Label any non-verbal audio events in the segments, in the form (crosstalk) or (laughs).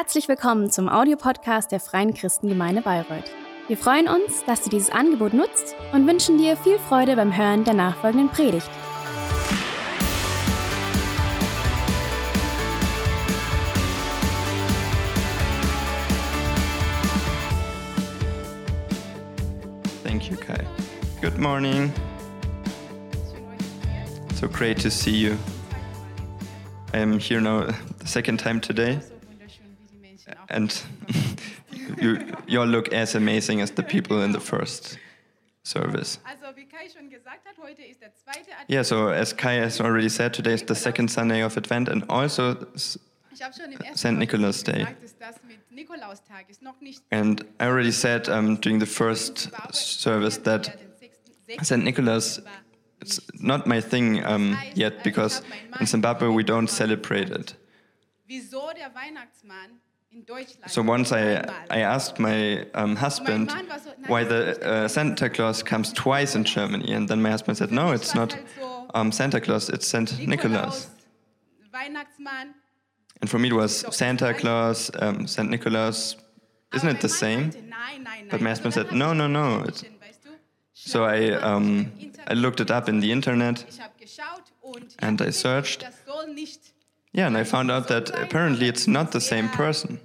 Herzlich willkommen zum Audiopodcast der Freien Christengemeinde Bayreuth. Wir freuen uns, dass du dieses Angebot nutzt und wünschen dir viel Freude beim Hören der nachfolgenden Predigt. Thank you, Kai. Good morning. So great to see you. I am here now the second time today, and (laughs) you, you all look as amazing as the people in the first service. Also, wie Kai schon gesagt hat, heute ist der zweite Advent. Yeah, so as Kai has already said, today is the second Sunday of Advent and also s- Ich habe schon im ersten St. Nicholas Day. gesagt, dass das mit Nikolaustag ist noch nicht And I already said um, during the first service that St. Nicholas, it's not my thing um, yet because in Zimbabwe we don't celebrate it. Wieso der Weihnachtsmann in Deutschland? So once I. I asked my um, husband why the uh, Santa Claus comes twice in Germany, and then my husband said, no, it's not um, Santa Claus, it's St. Nicholas. And for me it was Santa Claus, um, St. Nicholas. Isn't it the same? But my husband said, no, no, no. It's, bisschen, weißt du, so I, um, I looked it up in the internet. Ich habe geschaut und ich And I searched. Das soll nicht Yeah, and I found out that apparently it's not the same person,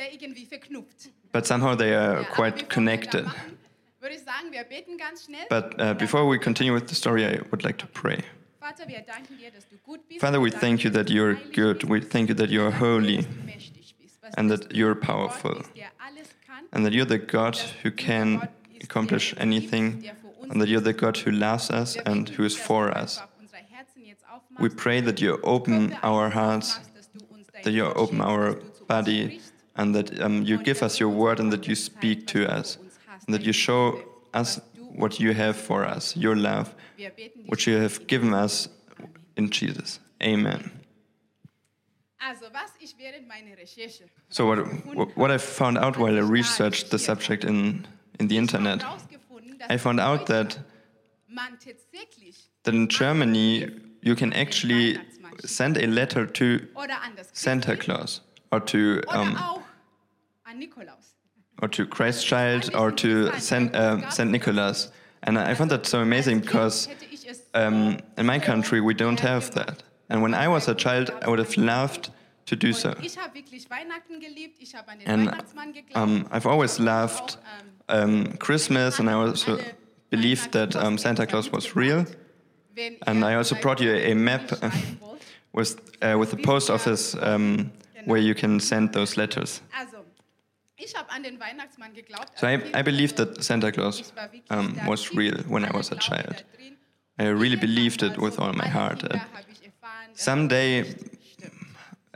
sehr irgendwie verknüpft. but somehow they are quite bevor wir da connected. machen, Würde ich sagen, wir beten ganz schnell. But uh, before we continue with the story, I would like to pray. Vater, wir danken dir, dass du gut bist. Father, we thank you that you're good. We thank you that you're Wir danken dir, holy dass du mächtig bist. Was and that you're powerful bist, der alles kann, and that you're the God who can accomplish der uns liebt, anything der für uns and that you're the. God who loves us and who is for us. einfach unsere Herzen jetzt aufmachst, We pray that you open our hearts, aufmachst, dass du uns dein that you open our dass du zu uns body. And that um, you give us your word and that you speak to us, and that you show us what you have for us, your love, Wir beten dich which you have given us in Jesus. Amen. Also, was ich während meiner Recherche So what, what I found out while I researched the subject in, in the internet, ich habe herausgefunden, dass I found out that, that in Germany you can actually send a letter to Santa Claus or to um, Nikolaus. or to Christ Child or to Saint, uh, Saint Nicholas. And I found that so amazing because Hätte ich es um, in my country we don't have that. And when I was a child, I would have loved to do so. Ich habe wirklich Weihnachten geliebt, ich habe an den And um, I've always loved um, Christmas, and I also believed that um, Santa Claus was real. And I also brought you a map, (laughs) with uh, with the post office um, where you can send those letters. So I. I believed that Santa Claus Ich war wirklich um, was real when I was a child. I really believed it with all my heart. Kinder And habe ich erfahren, dass someday, das nicht stimmt.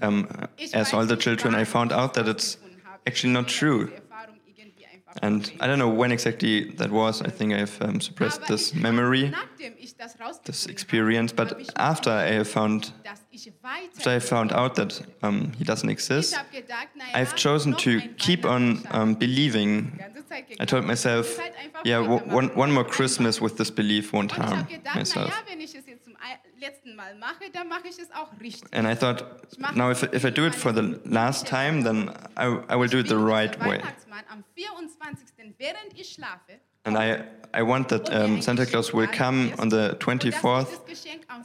um, as all the children, I found out that it's actually not true. habe diese Erfahrung irgendwie einfach And. I don't know when exactly that was. I think I've um, suppressed this memory, nachdem ich das this experience. But after I found, after I found out that um, he doesn't exist, ich habe gedacht, naja, I've chosen to keep on um, believing. die ganze Zeit I told myself, Ich halt einfach yeah, one, one more Christmas with this belief won't harm myself. naja, wenn ich es jetzt zum ei- letzten Mal mache, dann mache ich es auch richtig. And I thought, now if, if I do it for the last time, then I, I will do it the right way. Weihnachtsmann am 24. während ich schlafe. And I, I want that um, Santa Claus will come on the 24th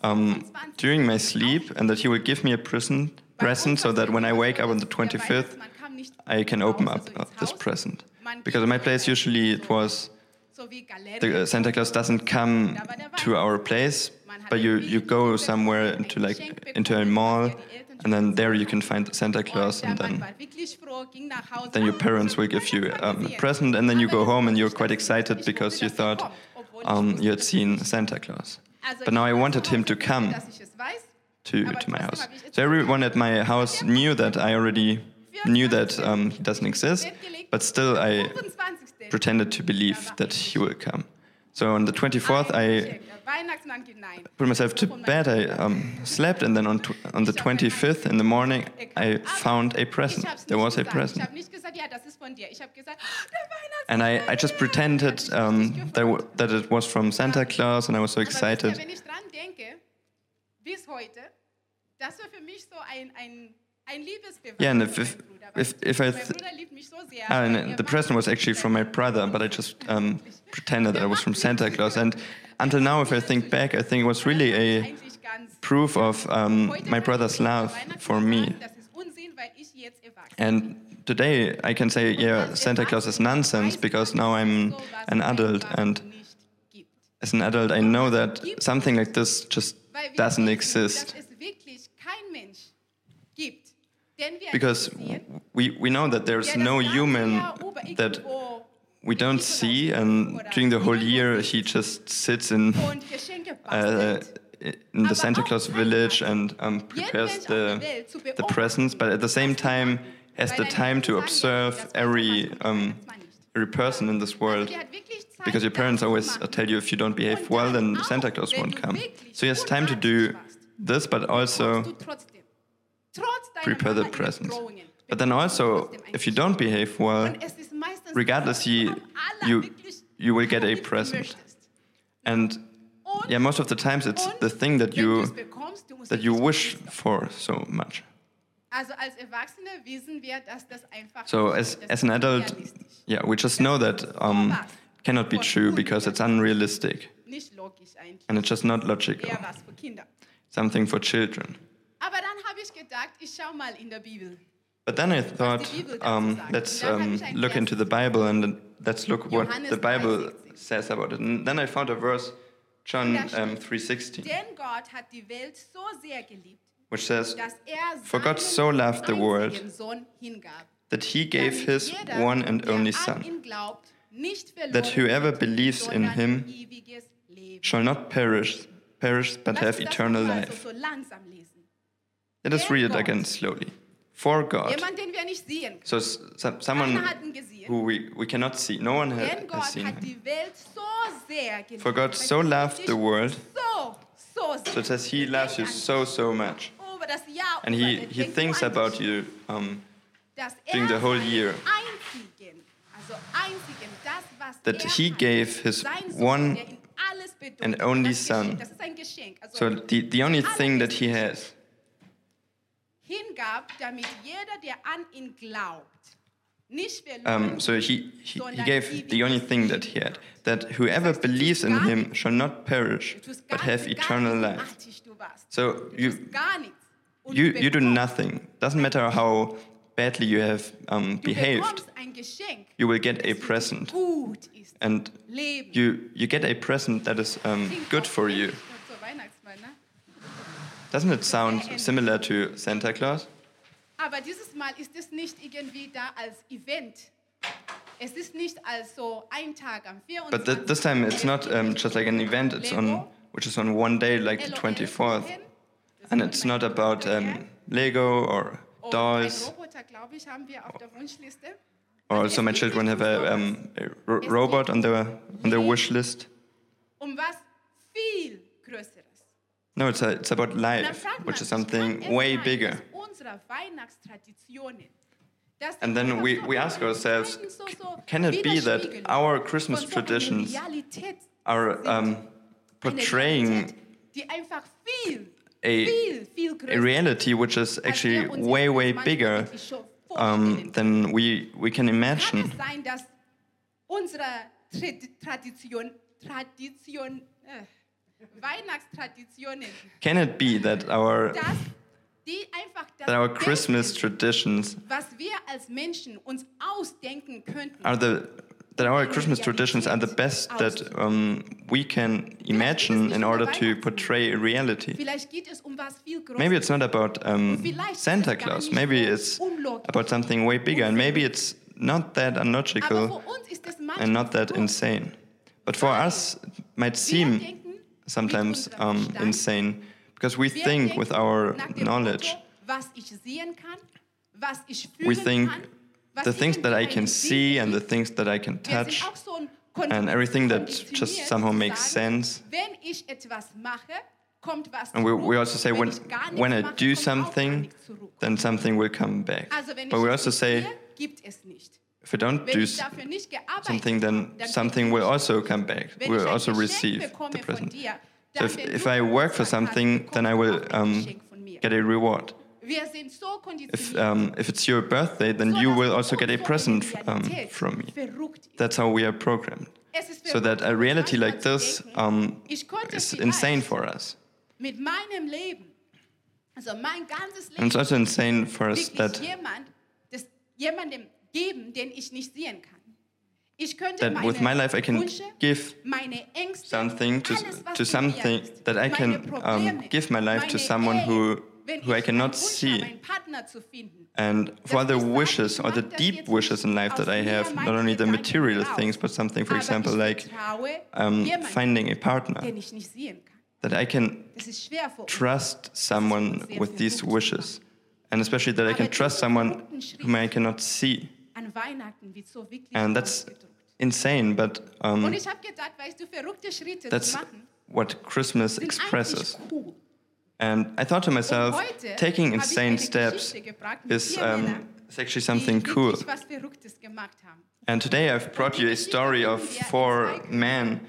um, during my sleep and that he will give me a present, present so that when I wake up on the 25th, I can open up uh, this present. Because in my place, usually it was the uh, Santa Claus doesn't come to our place, but you, you go somewhere into like into a mall, and then there you can find Santa Claus, and then then your parents will give you um, a present, and then you go home and you're quite excited because you thought um, you had seen Santa Claus. But now I wanted him to come to, to my house. So everyone at my house knew that I already knew that um, he doesn't exist, but still I pretended to believe that he will come. So on the 24th, I put myself to bed, I um, slept, and then on, tw- on the 25th in the morning, I found a present. There was a present. And I, I just pretended um, that, w- that it was from Santa Claus, and I was so excited. Yeah, and if, if, if if I th Bruder liebt mich so sehr. ah, and the present was actually from my brother, but I just um, (laughs) pretended that I was from Santa Claus. And until now, if I think back, I think it was really a proof of um, my brother's love for me. Das ist Unsinn, weil ich jetzt erwachsen And today I can say, yeah, Santa Claus is nonsense because now I'm an adult, and as an adult, I know that something like this just doesn't exist. Dass es wirklich kein Mensch gibt, den wir Because we, we know that there's no human that we don't see, and during the whole year he just sits in uh, in the Santa Claus village and um, prepares the, the presents, but at the same time has the time to observe every um, every person in this world. Der hat wirklich Zeit, Because your parents always tell you if you don't behave well, then Santa Claus won't come. So he has time to do this, but also prepare the present. But then also, if you don't behave well, Und es ist meistens regardless, you you you will get a present. And yeah, most of the times it's the thing that you du's bekommst, du musst that you wish for so much. Also als Erwachsene wissen wir, dass das einfach So as as an adult, yeah, we just know that um, cannot be true because it's unrealistic Nicht logisch eigentlich. and it's just not logical. Eher was für Kinder. Something for children. Aber dann habe ich gedacht, ich schau mal in der Bibel. But then I thought, um, let's um, look into the Bible and let's look what the Bible says about it. And then I found a verse, John um, 3:16, Denn Gott hat die Welt so sehr geliebt, which says er For God so loved the world einzigen Sohn hingab. that He gave His one and only Son, ihn glaubt, nicht verloren that whoever believes in him shall not perish, perish but have eternal life. So, so langsam lesen. Let us read it again slowly. For God. Jemand, den wir nicht sehen können. So someone Keiner hat ihn gesehen. who we, we cannot see. No one ha- has seen him. die Welt so sehr geliebt. For God so loved the world, So, so it says He loves you so, so much. Über das Jahr And He, he thinks about you um, during er the whole year. einzigen, also einzigen, das, was That er he gave his one der ihn alles bedeutet, and only son. Das ist ein Geschenk. Also So the, the only thing that He has hingab, damit jeder, der an ihn glaubt, Um, so he, he, he gave the only thing that he had, that whoever believes in him shall not perish, but have eternal life. artig du warst. So you, tust gar nichts. Und you, you do nothing. Doesn't matter how badly you have um, behaved, bekommst ein Geschenk, you will get a present. And you, you get a present that is um, good for you. Doesn't it sound similar to Santa Claus? Aber dieses Mal ist es nicht irgendwie da als Event. Es ist nicht als so ein Tag am 24. But th- this time it's not um, just like an event, it's on, which is on one day, like the 24th. And it's not about um, Lego or dolls. Ein Roboter, glaube ich, haben wir auf der Wunschliste. Or also my children have a, um, a ro- robot on their on their wish list. Um was viel Größeres. No, it's a, it's about life, which is something way bigger. dass Unsere Weihnachtstraditionen, dass die And then we, we ask ourselves, so, so c- can it be that our Christmas von so einer traditions are um, portraying Realität, die einfach viel, a, a reality which is actually way, way bigger um, than we, we can imagine? Es sein, dass unsere Tra- Tradition, Tradition, Weihnachtstraditionen, Can it be that our, dass die einfach das that our Christmas traditions was wir als Menschen uns ausdenken könnten, are the that our Christmas traditions are the best that um, we can imagine in order to portray a reality. vielleicht geht es um was viel Größeres. Maybe it's not about um, Santa Claus. Maybe it's about something way bigger, and maybe it's not that unlogical für uns ist es manchmal and not that insane. But for us, it might seem sometimes um, insane. Because we think with our knowledge, Motto, was ich sehen kann, was ich we think the things that I can see and the things that I can touch auch so ein and everything that just somehow makes sense. Wenn ich etwas mache, kommt was And we, we also say when, ich gar nichts when I do kommt auch gar something, then something will come back. But we also say sehe, gibt es nicht. if we don't do ich s- dafür nicht gearbeitet something, then something will also come back. We'll also receive the present. So if, if I work for something, then I will bekommst du auch ein um, Geschenk von mir. get a reward. Wir sind so if um, if it's your birthday, then you will also get a present um, from me. That's how we are programmed. So that a reality like this um, is insane for us. mit meinem Leben, also mein ganzes And it's also insane for us that jemand, das jemandem geben, den ich nicht sehen kann. Ich könnte that with my life I can give something to, to something that I can um, give my life to someone who who I cannot see. habe, einen Partner zu finden, And for the wishes or the deep wishes in life that I have, not only the material things, but something, for example, like um, finding a partner, den ich nicht sehen kann. that I can Das ist schwer für uns. trust someone with these wishes. And especially that I can trust someone whom I cannot see. An Weihnachten wird so wirklich And that's insane, but Und um, ich habe gedacht, weißt du, verrückte Schritte that's zu machen, what Christmas expresses. And I thought to myself, taking insane steps Geschichte gebracht mit is, um, is actually something cool. wirklich was Verrücktes gemacht haben. And today I've brought you a story of four men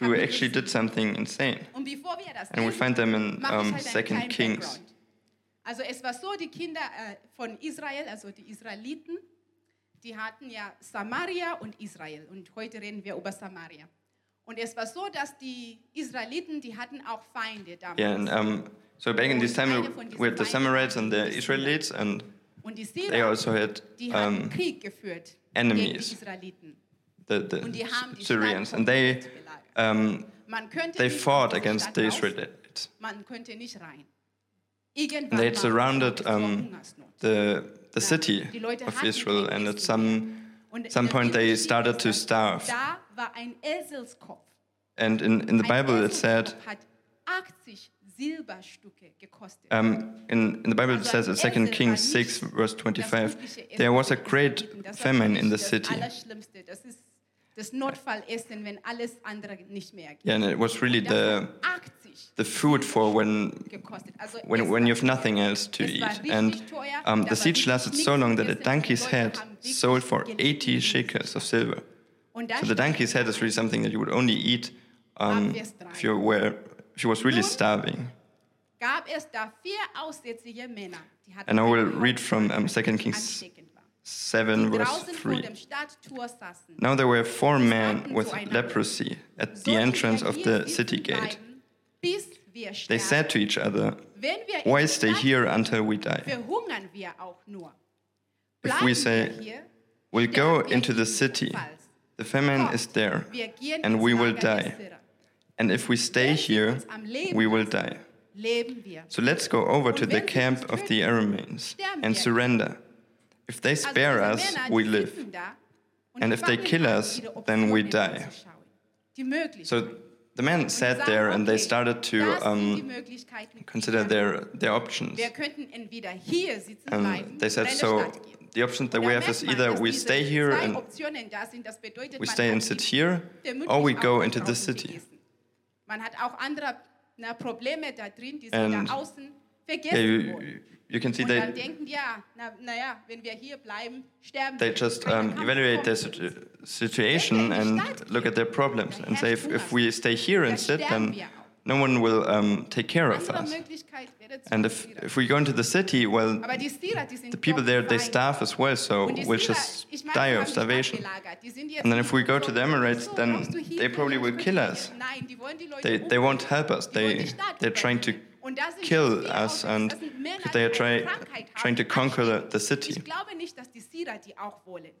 who actually did something insane. Und bevor wir das And we find them in um, Second Kings. Also es war so, die Kinder äh, von Israel, also die Israeliten, die hatten ja Samaria und Israel. Und heute reden wir über Samaria. Und es war so, dass die Israeliten, die hatten auch Feinde damals. Yeah, and um, so back in this time we had the Samarites and the Israelites, and und die they Syrer, also had die haben um, Krieg geführt enemies. gegen die Israeliten. the, Und die haben the die Syrians, Stadt and they um, they fought against the Israelites. Man könnte nicht rein. Irgendwann And they had surrounded um, the the city of Israel, and at some some point they started to starve. Da war ein Eselskopf. And in, in the Bible it said, Eselskopf hat 80 Silberstücke gekostet. um, in, in the Bible it says in 2 Kings 6, verse 25, there was a great Israeliten. Das war famine in the city. Das Allerschlimmste. Das ist das Notfallessen, wenn alles andere nicht mehr geht. Yeah, and it was really the, hat 80 the food for when, when, when you have nothing else to eat. And um, the siege lasted so long that a donkey's head sold for 80 shekels of silver. So the donkey's head is really something that you would only eat um, if, you were, if you was really starving. gab es da vier aussätzige Männer, die hatten And I will read from um, 2 Kings 7, verse 3. dem Stadttor saßen. Now there were four men with leprosy at the entrance of the city gate. Bleiben, bis wir They said to each other, Why stay here until we die? verhungern wir auch nur. If we say, We'll go into the city. The famine is there, and we will die. And if we stay here, uns am Leben we will die. So let's go over to the camp of the Arameans and surrender. If they spare us, we live. sitzen da und And if they kill us, then we die. anzuschauen. Die Möglichkeiten. So the men sat there and they started to das sind die um, consider their, their options. Wir könnten hier And they said, oder in der so the options that we have is either we stay here and sind. Das bedeutet, we stay and sit here, or we go into the city. Man hat auch andere na, Probleme da drin, die sind And- Yeah, you, wurden. you can see Und dann they, denken, ja, na, naja, wenn wir hier bleiben, sterben they wir. just um, evaluate their situ- situation and look at their problems and say, if, if we stay here and sit, then no one will um, take care of us. Möglichkeit wäre zu And if, if we go into the city, well, Aber die Syrer, die sind the people there, they starve as well, so we'll just die of starvation. abgelagert. Die sind jetzt And then if we go to the Emirates, then brauchst du hier they probably will kill us. Nein, die wollen die Leute They, they won't help us. They, they're trying to übernehmen. Und da sind kill us and Das sind Männer, they are try, eine Krankheit haben, trying to conquer the, the city. Ich glaube nicht, dass die Syrer die auch wollen.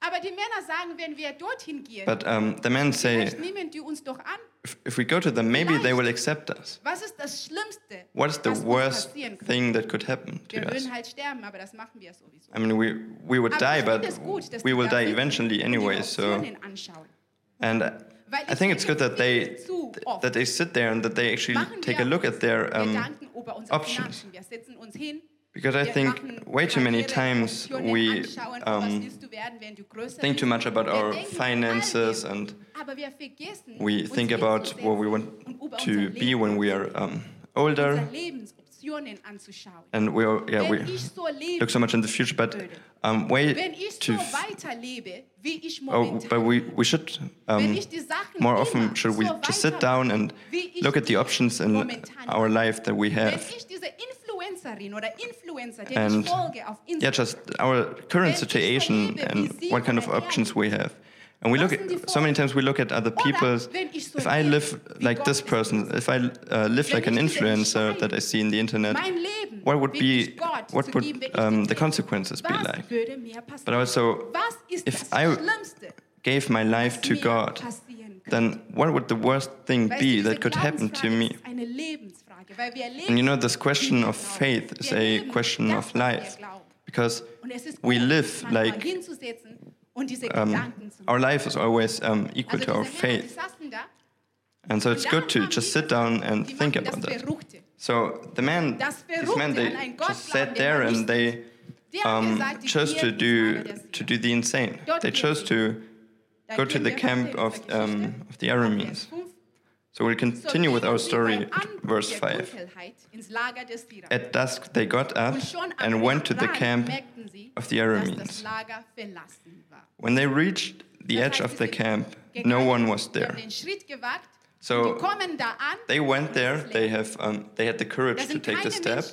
Aber die Männer sagen, wenn wir dorthin gehen, But um, the men say, vielleicht nehmen die uns doch an. if, if we go to them, maybe they will accept us. Was ist das Schlimmste, What is the worst thing that could happen to us? würden halt sterben, aber das machen wir sowieso. I mean, we, we would die, but finde es gut, dass we will die eventually anyway. So, and I think it's good that they viel zu oft that they sit there and that they actually take a look at their um, Gedanken über unsere options. Finanzen. Wir setzen uns hin. because I think way too many times we oh, um, willst du werden, wenn du größer think too much about our finances and aber wir vergessen, we think about what we want über to be when we are um, older unsere Lebensoptionen anzuschauen. And we are, yeah we ich so lebe, look so much in the future but um, way wenn ich to so weiterlebe, wie ich oh, but we, we should um, ich die Sachen more often should we just sit down and look at the options in our life that we have. ich diese oder Influencer, And ich folge auf yeah, just our current situation and what kind of options we have. And we look at, so many times we look at other people's. If I live like this person, if I uh, live like an influencer that I see in the internet, what would be, what would geben, wenn ich um, the consequences be like? würde mir passieren? But also, if I gave my life to God, then what would the worst thing be that could happen to me? ist eine Lebensfrage, weil wir leben And you know, this question of faith is a question of life. Because Und es ist we live like hinzusetzen und diese um, our life is always um, equal to our faith. And so it's good to just sit down and think about that. So the man, these men, they an einen Gott just sat there and they um, chose to do to do the insane. They chose to go to the camp of um, of the Arameans. 5. So we'll continue with our story verse 5. Dunkelheit ins Lager des Syrer. At dusk they got up Und schon am and went to the camp of the Arameans. Lager verlassen war. When they reached the edge of the camp, no one was there. den Schritt gewagt, So und die kommen da an. They went there. They have um, they had the courage to take the step,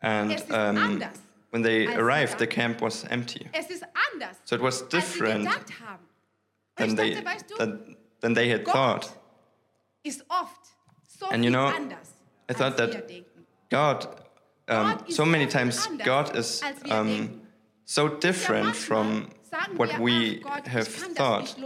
and um, when they arrived, the camp was empty. Es ist anders, So it was different gedacht haben. Und than they dachte, weißt du, than, than they had thought. Ist oft so And you know, anders, I thought that. God, um, ist so many times, God is um, so different from what we have ich kann das thought.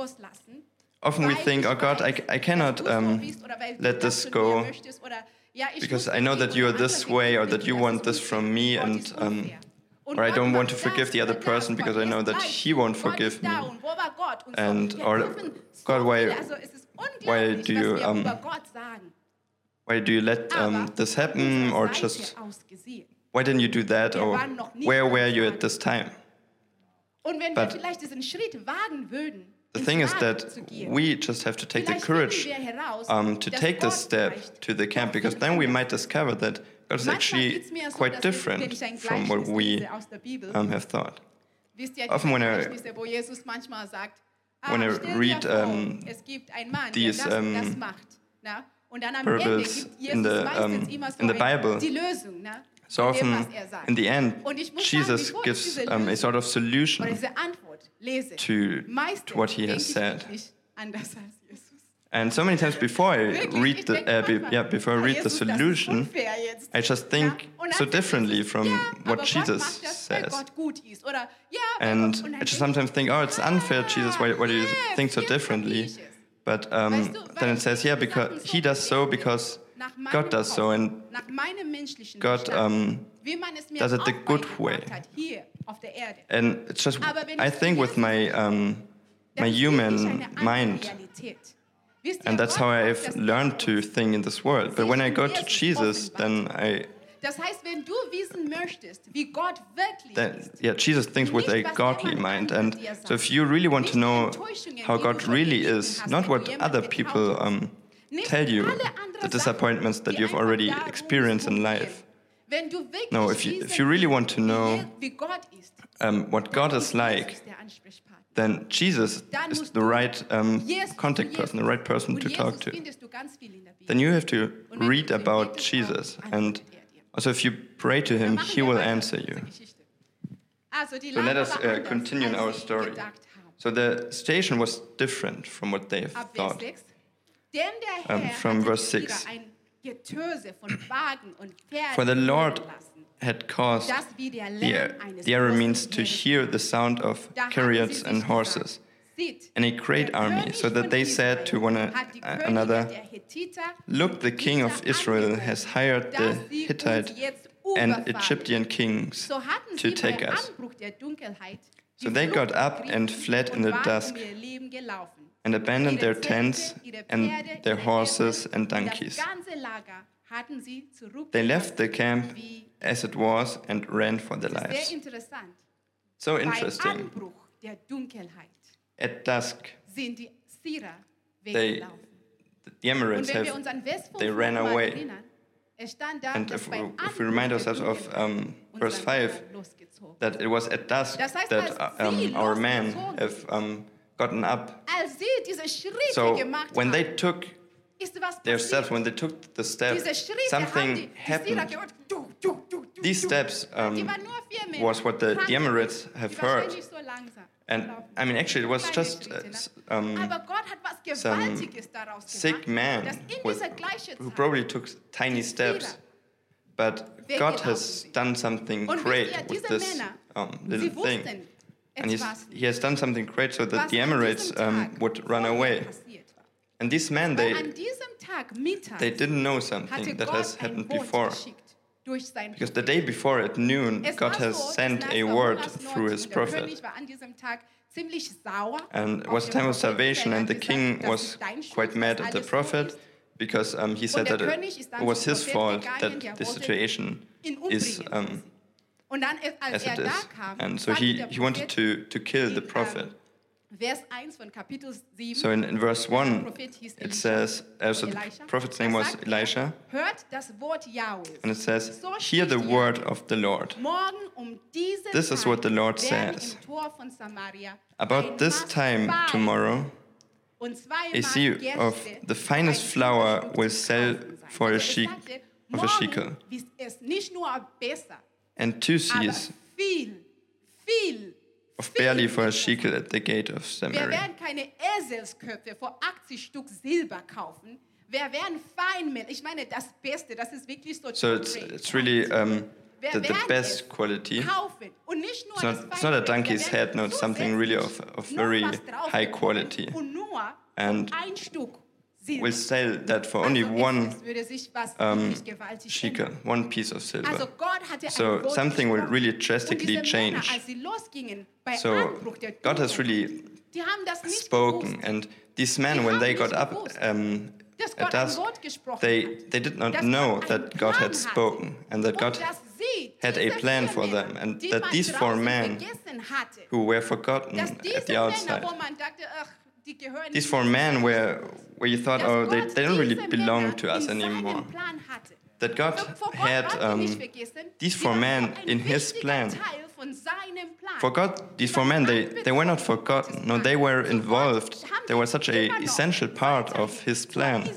Often we think, oh God, I, I cannot um, bist oder weil du let this go möchtest oder, ja, ich because I know that you are this way or that you want this from me and um, or I don't want to forgive the other person because I know that he won't forgive me. und wo war Gott und And- or, God, why- viel, also es ist why do you, um, über Gott sagen. Why do you let um, this happen or just why didn't you do that or waren noch nie where were you at this time? But wir vielleicht diesen Schritt wagen würden, The thing is that we just have to take the courage finden wir heraus, um, to take this step to the camp because then we might discover that God is actually geht's mir so, quite dass ich, wenn different from what we lese aus der Bibel, um, have thought. often when I- Gleichnisse, wo Jesus manchmal sagt, ah, when I read, um, es gibt einen Mann, these, der das und das um, macht. Na? Und dann am parables Ende gibt Jesus in the, um, in the Bible, die Lösung na? So often, er in the end, Und ich muss Jesus sagen, bevor ich gives um, a sort of solution diese Antwort lese, to, to what he has said. wirklich anders als Jesus. And so many times before I read the, uh, be, yeah, before I ah, read the Jesus, das ist solution. I just think Ja, und dann so differently from what Jesus macht das, weil says. Gott gut ist. Oder, ja, weil And Gott, und dann I just sometimes think, oh, it's unfair, Jesus. Why, why do you think so differently? kapier ich es. But um, then it says, yeah, because he does so because God does so, and nach meinem menschlichen God um, wie man es mir does it the good way. hat, hier auf der Erde. and it's just I think with my um, my human mind, Realität. Wisst ihr, and that's how I've learned to think in this world. But when I go to Jesus, then I Das heißt, wenn du wissen möchtest, wie Gott wirklich then yeah, Jesus thinks with a godly mind, and so if you really want to know how God really is, not what other people um, tell you, the disappointments that you've already experienced in life. Wenn du wirklich No, if you- if you really want to know, wie, wie Gott ist, Um, what God is like, Jesus der Ansprechpartner. Then Jesus is the right um, contact person, the right person to talk to. findest du ganz viel in der Bibel. Then you have to Und wenn du read about Jesus, and er also if you pray to Him, He will answer you. dieser Geschichte. Also die So let us uh, continue in our story. So the station was different from what they thought. 6. Denn der Um, from verse 6. ein Getöse von Wagen und Pferden For the Lord had caused das wie der the, the Arameans großen to hear the sound of Da haben sie chariots and horses and a great army, so that they said to one Israel hat die Könige another, Look, the king of Israel has hired the dass sie uns Hittite and. Egyptian kings to take us. Anbruch der Dunkelheit So they got up and fled in the dusk um gelaufen. and abandoned their tents and their horses and donkeys. Das ganze Lager hatten sie zurück. They left the camp as it was and ran for their lives. sehr interessant. So Bei interesting. Anbruch der Dunkelheit At dusk, sind die Syrer weggelaufen. the Emirates have, uns an Vers 5 they ran away. erinnern, es stand da, and if, we- if we remind ourselves of um, verse 5, that it was at dusk that um, our men have um, gotten up. Als sie diese So when they took their steps, when they took the step, Diese Schritte haben something die, die Syrer happened. these steps um, waren nur vier Männer. was what the, the Emirates have heard. langsam And. I mean, actually, it was just uh, um, Aber Gott hat was some sick man with, who probably took tiny steps, but God has done something great with this um, little thing. And he has done something great so that the Emirates um, would run away. And these men, they, they didn't know something that has happened before. geschickt durch seinen Because the day before at noon, God has sent a word through his prophet. König war an diesem Tag ziemlich sauer. And it was a time of salvation, and the king was ist dein Schuld, quite mad at the prophet because um, he said that it, was his fault that the situation is um, Und dann, als as er it is. And so he, he wanted to, to kill the prophet. So in, in verse 1, it says, uh, so the prophet's name was er, Elisha, Hört das Wort Jahwes. and it says, Hear the word of the Lord. Um This is what the Lord says. im Tor von Samaria About this time tomorrow, a Gerste of the finest flour will sell for a es sheik- of a shekel. morgen ist es nicht nur besser, and two seahs viel, viel, of viel barley for a shekel at the gate of Wir Samaria. werden keine Eselsköpfe vor 80 Stück Silber kaufen. Wir werden Feinmehl. Ich meine, das Beste, das ist wirklich so. So it's, it's really um, the, the best quality. kaufen. Und nicht nur It's not, it's not a donkey's head, no, it's something really of, of very high quality. Und nur And ein Stück We'll sell that for only one es, es würde sich was um, wirklich shekel, one piece of silver. So something will really drastically change. als sie losgingen bei So God has really die haben das nicht spoken, and these men, when they got up um, at dusk, they, they did not know that God had spoken and that God und dass sie, had a plan for them and that these four men who were forgotten at the outside. These four men were where you thought, oh, they, they don't really belong to us anymore. That God had um, these four men in His plan. For God, these four men, they, they were not forgotten. No, they were involved. They were such a essential part of His plan.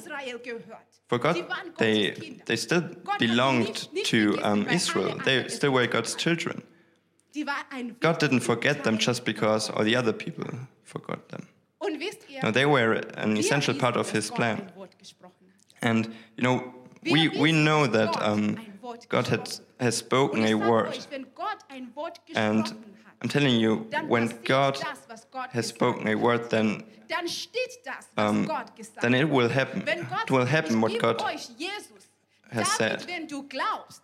For God, they, they still belonged to um, Israel. They still were God's children. God didn't forget them just because all the other people forgot them. Und wisst ihr, No, they were an essential part of His plan. ein Wort gesprochen hat. And, you know, we, we know that um, God had, has spoken a word. euch, wenn Gott ein Wort And I'm telling you, when God das, was Gott has spoken a word, then Dann steht das, was um, then it will happen. It will happen what God has said. wenn du glaubst,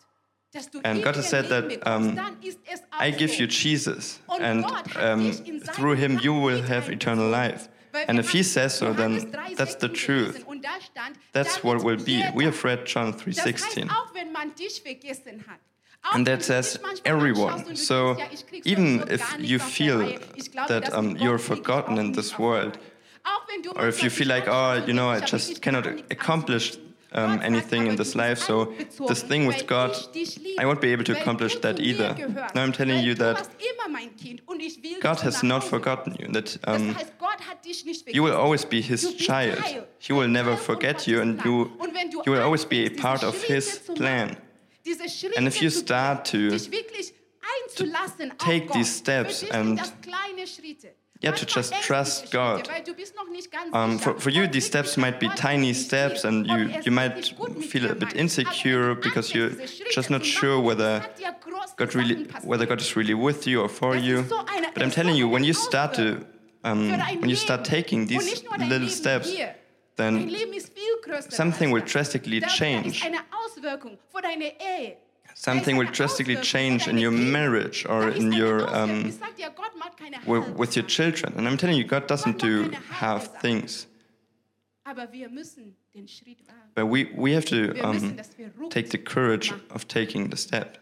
dass du And God has said that, um, dann ist es auch I give you Jesus, and um, dich in seinen through him you will have eternal life. And if he says so, then that's the truth. gelesen und da stand, That's what will be. We have read John 3:16. auch wenn man dich vergessen hat, auch And that says everyone. anschaust und du So denkst, ja, ich krieg's even if you feel Reihe. Ich glaube, that, um, you're forgotten in this world, Reihe. Auch wenn du or if you feel like, oh, you know, I denkst, ich hab just cannot accomplish um, anything in this life, so this thing with God, ich dich liebe, I won't be able to accomplish that either. Now I'm telling you that warst immer mein Kind und ich will God has not forgotten you, that um, heißt, Gott hat dich nicht vergessen. You will always be his child. He will never forget you, and you, Und wenn du you will always be a part of his plan. And if you start to- einzulassen auf take these steps and- sind das kleine Schritte. Yeah, to just trust God. weil du bist noch nicht ganz Um, for, for you, these steps might be tiny steps, and you, you might wirklich gut mit feel a bit insecure Aber wenn du because you're just not sure whether hat dir große God really, whether God is really with you or for you. ist so eine- But I'm telling you, when you start to, um, when you start taking these nicht nur dein little steps. Then Leben ist viel größer something will drastically change. ist eine Auswirkung für deine Ehe. something will drastically change in your marriage or in your um, with your children. And I'm telling you, God doesn't do half things. Aber wir müssen den Schritt wagen. But we, we have to um, take the courage of taking the step.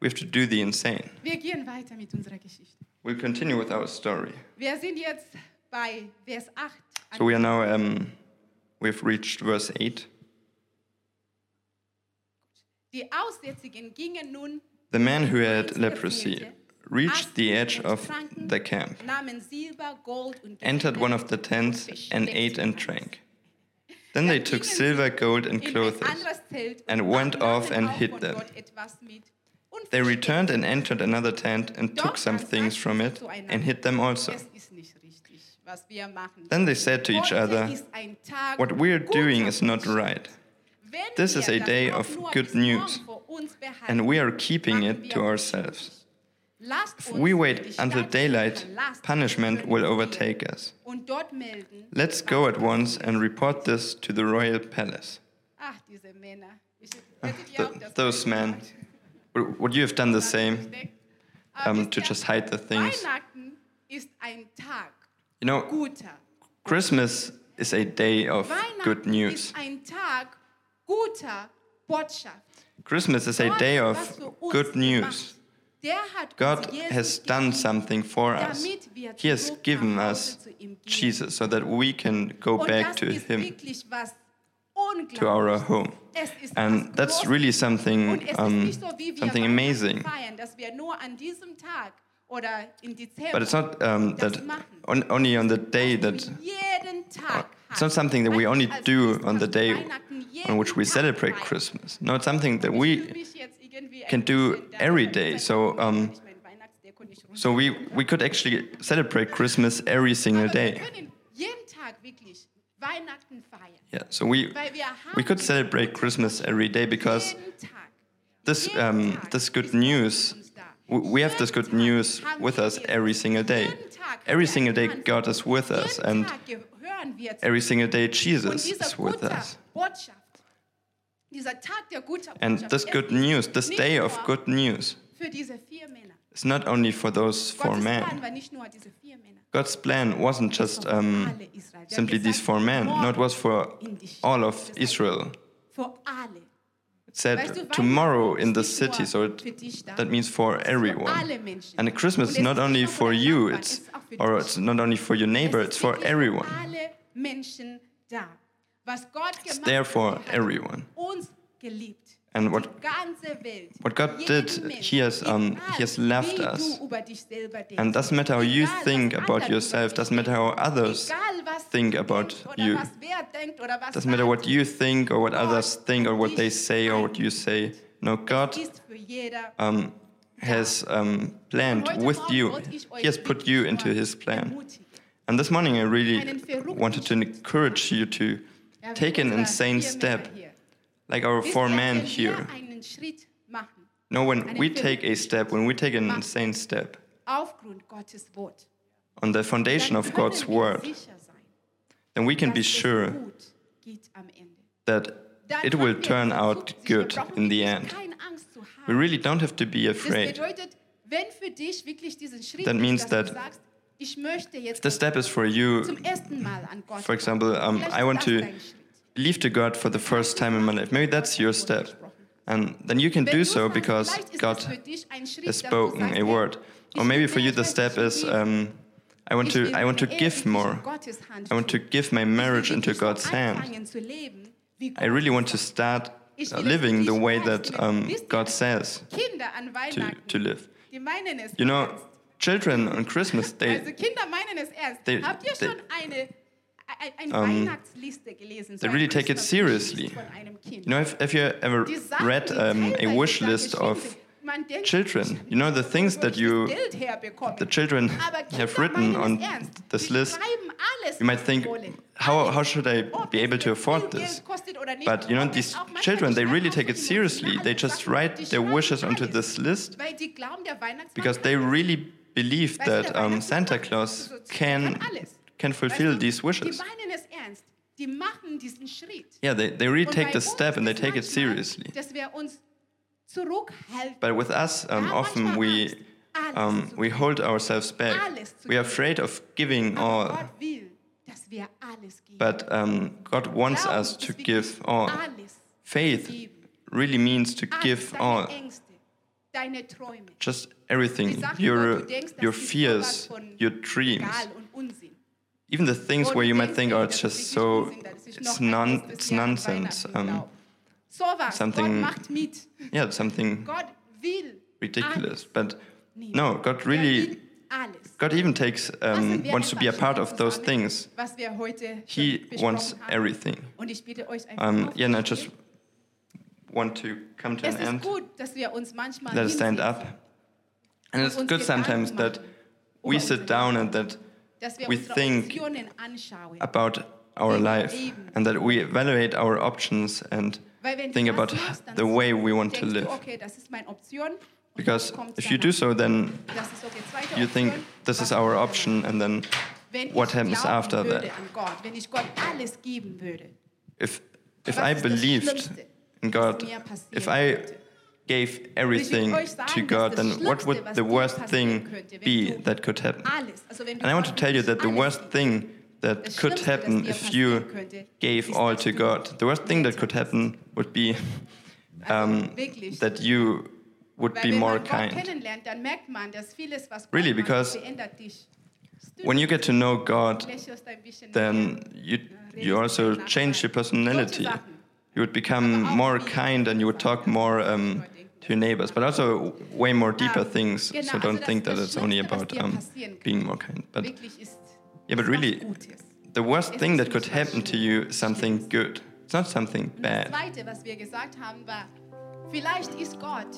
We have to do the insane. Wir gehen weiter mit unserer Geschichte. We'll continue with our story. Wir sind jetzt bei Vers 8. So we are now, um, we've reached verse 8. Die Aussätzigen gingen nun The man who had leprosy reached the edge of the camp, nahmen Silber, Gold und entered one of the tents, and ate and drank. (laughs) Then they took silver, gold, and clothes, and went off and hid them. Gott etwas mit. They returned and entered another tent and took some things from it and hid them also. Es ist nicht richtig, was wir machen. Then they said to each other, ist ein Tag What we're doing is not right. This is a day of good news, vor uns behalten, And we are keeping it to ourselves. If we wait until daylight, punishment will overtake us. Und dort melden, Let's go at once and report this to the royal palace. Ach, diese Männer. Ich, hättet ihr Th- auch das those men. Would you have done the same um, to just hide the things? Weihnachten ist ein Tag You know. Christmas is a day of good news. ist ein Tag guter Botschaft. Christmas is a day of was für uns good news. God has done something for us. He has given us Hause zu ihm gehen. Jesus so that we can go back to Him, to our home. And that's really something, Und es ist um, nicht so, wie wir something amazing. feiern, dass wir nur an diesem Tag oder im Dezember But it's not um, that on, only on the day that. Uh, it's not something that we only do on the day on which we celebrate. Christmas. No, it's something that we mich jetzt irgendwie can do every day. So, um, ich meine Weihnachtsdeko nicht runter- so we we could actually celebrate Christmas every single day. Können jeden Tag wirklich Weihnachten feiern. Yeah. So we Weil wir haben we could celebrate Christmas every day because this um, this good news mit uns da. w- we have this good news with us every single day. Every er single day. God is with us and Tag gehören wir zu every single day Jesus is with us. Botschaft, dieser Tag der guten And this good news, this day of good news für diese vier Männer. is not only for those four men. war nicht nur diese vier Männer. God's plan wasn't just um, simply these gesagt, four men. No, it was for all of Israel. It said tomorrow in the city, so it, that means for everyone. And Christmas is not only for you, it's or it's not only for your neighbor, it's for everyone. gemacht there for er everyone. And what what God did, He has, um, He has us. And doesn't matter how you think about yourself, doesn't matter how others think about you. Doesn't matter what you think or what others think or what they say or what you say. No, God um, has um, planned with you. He has put you into His plan. And this morning I really wanted to encourage you to take an insane step. Like our four men here. einen Schritt machen, No, when we take a step, when we take an insane step aufgrund Gottes Wort, on the foundation of God's word, then we can be sure gut geht am Ende. that it will turn out good in the end. Keine Angst zu haben. We really don't have to be afraid. bedeutet, wenn für dich wirklich diesen Schritt That means that sagst, ich möchte jetzt The step is for you, zum ersten Mal an Gott for example, um, I want to believe to God for the first time in my life. Maybe that's your step. And then you can do so because vielleicht ist es God für dich ein Schritt, has spoken a word. Or maybe for you the step is um, I want to I want to give more. I want to give my marriage into God's hand. anfangen zu leben, wie I really want to start Ich will es living the way that um, God says to, to live. die meinen es You know, children on Christmas, they, Kinder meinen es ernst. they- they- Um, Weihnachtsliste gelesen? So they really take it seriously. Wish von einem Kind. you know, have, have you ever read um, a wish list of sind, man denkt, children? You know, the things that you, das Geld herbekomme. the children have written on this list? You might think, how, how should I be able to afford this? Geld kostet oder nicht, But you know, these children, they really take it seriously. They just write their wishes onto this list Weil die glauben, der Weihnachtsmann because they really believe that um, Santa Claus can. Can fulfill these wishes. meinen es ernst. Die machen diesen Schritt. Yeah, they, they really take this step and they take it seriously. Dass wir uns zurückhalten. But with us, um, often we, um, we hold ourselves back. We are afraid of giving all. Gott will, dass wir alles geben. But um, God wants us to give all. Faith really means to give all. Ängste, deine Träume. Just everything. Your, du denkst, das your fears, your dreams. Egal und Unsinn. Even the things where you might think, oh, it's just so, Unsinn, das ist it's, non, it's nonsense. Um, something- yeah, something ridiculous. But no, God really. God even takes, um, wants to be a part of those things. Was wir heute He wants everything. Und ich bitte euch Um, yeah, and I just want to come to an end, gut, dass wir uns let us stand up. And it's good sometimes that we sit down and that we think about our life and that we evaluate our options and think about the way we want to live. Du, okay, das ist meine Option. und Because if you do so, then Das ist okay, zweite you think this is our option, and then what happens after that? an Gott, wenn ich Gott alles geben würde, if if I believed in God, if I? Gave everything to God, then what would the worst thing be that could happen? alles, also wenn du And I want to tell you that the worst thing that could happen if you gave all to God, the worst thing that could happen would be (laughs) um, that you would be more kind. kennenlernt, dann merkt man, dass vieles, was Gott Really, because. When you get to know God, lächelst ein bisschen then you you also change your personality. You would become more kind and you would talk more um, to your neighbors, but also way more deeper things. So don't think that it's only about um, being more kind. But yeah, but really, the worst thing that could happen to you is something good. It's not something bad. Zweite, was wir haben, war, ist Gott,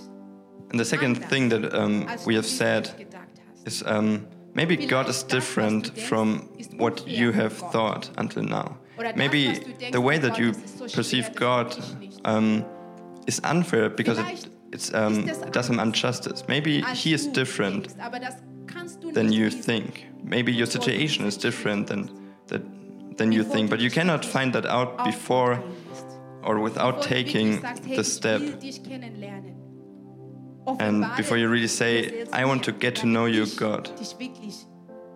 And the second thing that um, we have said nicht gedacht hast. is um, maybe God is different from what you have thought until now. Maybe the way that you perceive God um, is unfair because it, it's, um, it does him injustice. Maybe he is different denkst, aber das kannst du than you think. Maybe your situation is different than, that, than you think, but you cannot find that out before or without Bevor du wirklich taking the step. will dich kennenlernen. And before you really say, I want to get to know you, God. dich wirklich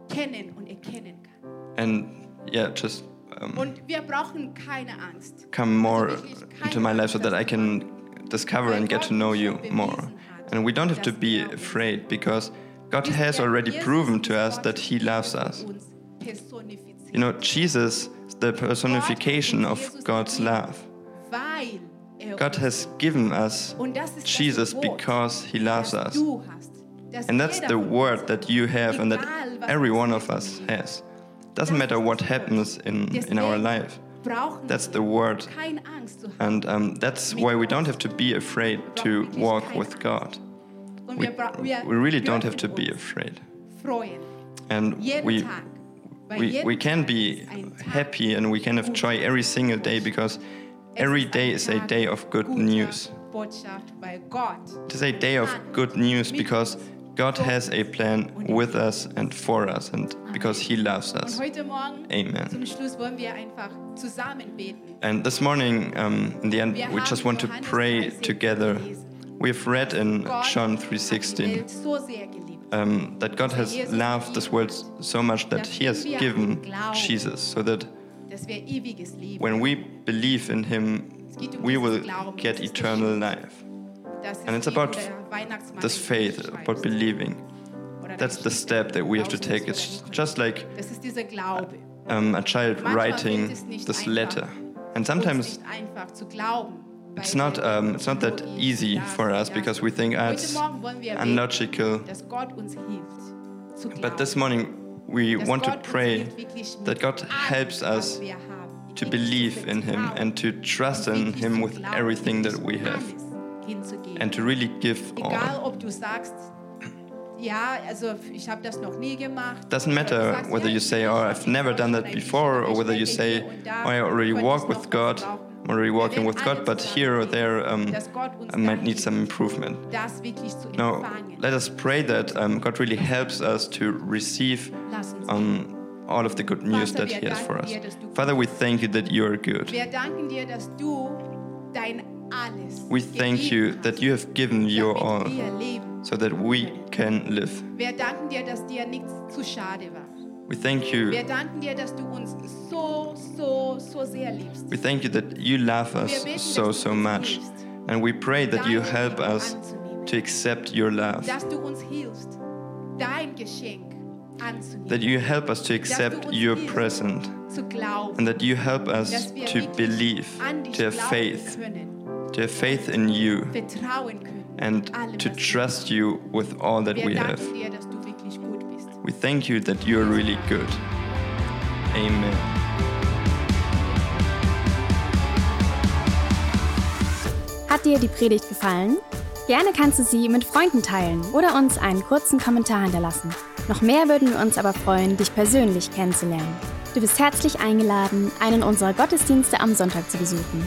kennen und erkennen kann. And yeah, just um, Und wir brauchen keine Angst. come more Also wirklich keine into my life so that I can discover and get to know you more. And we don't have to be afraid because God has already proven to us that He loves us. You know, Jesus is the personification of God's love. God has given us Und das ist das Jesus because He loves us. du hast, das And that's the word that you have and that every one of us has. Doesn't matter what happens in, in our life. That's the word. keine Angst zu haben. And um, that's why we don't have to be afraid to walk with God. We, wir, bra- wir we really don't have to be afraid. And we, we, we can be ist ein Tag happy and we can have joy every single day because every day is a day of good news. Botschaft, weil Gott It is a day of good news because God has a plan with us and for us and because He loves us. Amen. zum Schluss wollen wir einfach zusammen beten. And this morning, um, in the end, we just want to pray together. We've read in John 3:16 Welt so sehr geliebt. um, that God has loved this world so much that He has given Jesus, so that dass wir ewiges Leben. when we believe in Him, we will get eternal life. And it's about This faith, about believing, that's the step that we have to take. It's just like Das ist dieser Glaube. um, a child writing fällt es nicht this letter. And sometimes nicht einfach zu glauben. weil it's not um, it's not that easy for us because we think ah, it's Morgen wollen wir beten, unlogical. dass Gott uns hilft zu glauben. But this morning, we want to pray hilft, wirklich mit that God helps us to believe in Him and to trust in Him with everything that we have. And to really give Egal, all. ob du sagst, ja, also ich habe das noch nie gemacht. Doesn't matter whether you say, "Oh, I've never done that before," or whether you say, "Oh, I already walk with God. I'm already walking with God, but here or there, um, dass Gott uns I might need some improvement." No, let us pray that um, God really helps us to receive um, all of the good news that He has for us. danken dir, dass du Father, we thank you that you are good. Wir danken dir, dass du dein alles We thank you that you have given your all so that we can live. Wir danken dir, dass dir nichts zu schade war. We thank you. We thank you that you love us so, so much. And we pray that you help um us to accept your love, dass du uns hilfst, dein Geschenk anzunehmen. that you help us to accept your present, and that you help us to believe, to have faith, to have faith in you, and allem, to was wir trust you with all that Wir we have. danken dir, dass du wirklich gut bist. We thank you that you are really good. Amen. Hat dir die Predigt gefallen? Gerne kannst du sie mit Freunden teilen oder uns einen kurzen Kommentar hinterlassen. Noch mehr würden wir uns aber freuen, dich persönlich kennenzulernen. Du bist herzlich eingeladen, einen unserer Gottesdienste am Sonntag zu besuchen.